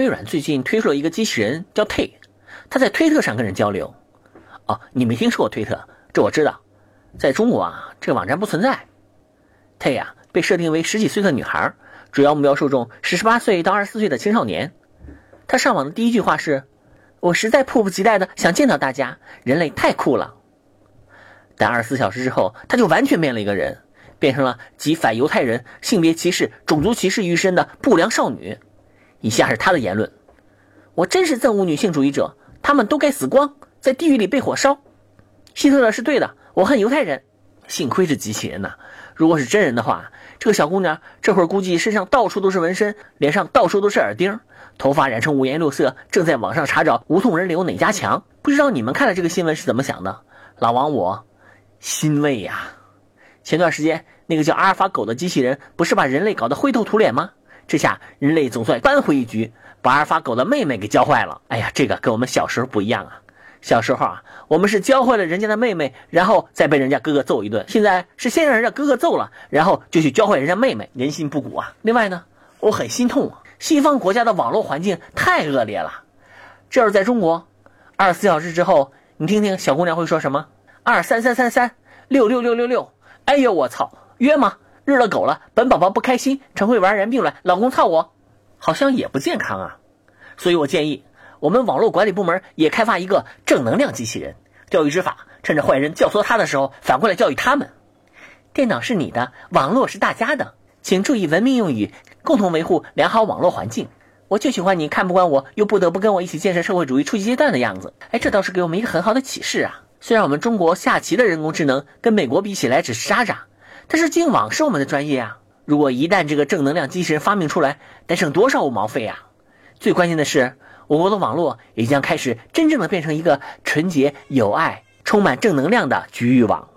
微软最近推出了一个机器人叫 Tay，它在推特上跟人交流。哦，你没听说过推特？这我知道，在中国啊，这个网站不存在。Tay 呀，被设定为十几岁的女孩，主要目标受众是十八岁到二十四岁的青少年。他上网的第一句话是：“我实在迫不及待的想见到大家，人类太酷了。”但二十四小时之后，他就完全变了一个人，变成了集反犹太人、性别歧视、种族歧视于一身的不良少女。以下是他的言论：“我真是憎恶女性主义者，他们都该死光，在地狱里被火烧。希特勒是对的，我恨犹太人。幸亏是机器人呐，如果是真人的话，这个小姑娘这会儿估计身上到处都是纹身，脸上到处都是耳钉，头发染成五颜六色，正在网上查找无痛人流哪家强。不知道你们看了这个新闻是怎么想的？老王我欣慰呀。前段时间那个叫阿尔法狗的机器人不是把人类搞得灰头土脸吗？”这下人类总算扳回一局，把阿尔法狗的妹妹给教坏了。哎呀，这个跟我们小时候不一样啊！小时候啊，我们是教坏了人家的妹妹，然后再被人家哥哥揍一顿。现在是先让人家哥哥揍了，然后就去教坏人家妹妹，人心不古啊！另外呢，我很心痛啊，西方国家的网络环境太恶劣了。这要是在中国，二十四小时之后，你听听小姑娘会说什么？二三三三三六六六六六，哎呦我操，约吗？日了狗了，本宝宝不开心，陈慧玩人病了，老公操我，好像也不健康啊。所以我建议我们网络管理部门也开发一个正能量机器人，教育执法，趁着坏人教唆他的时候，反过来教育他们。电脑是你的，网络是大家的，请注意文明用语，共同维护良好网络环境。我就喜欢你看不惯我又不得不跟我一起建设社会主义初级阶段的样子。哎，这倒是给我们一个很好的启示啊。虽然我们中国下棋的人工智能跟美国比起来只是渣渣。但是净网是我们的专业啊！如果一旦这个正能量机器人发明出来，得省多少五毛费啊！最关键的是，我国的网络也将开始真正的变成一个纯洁、有爱、充满正能量的局域网。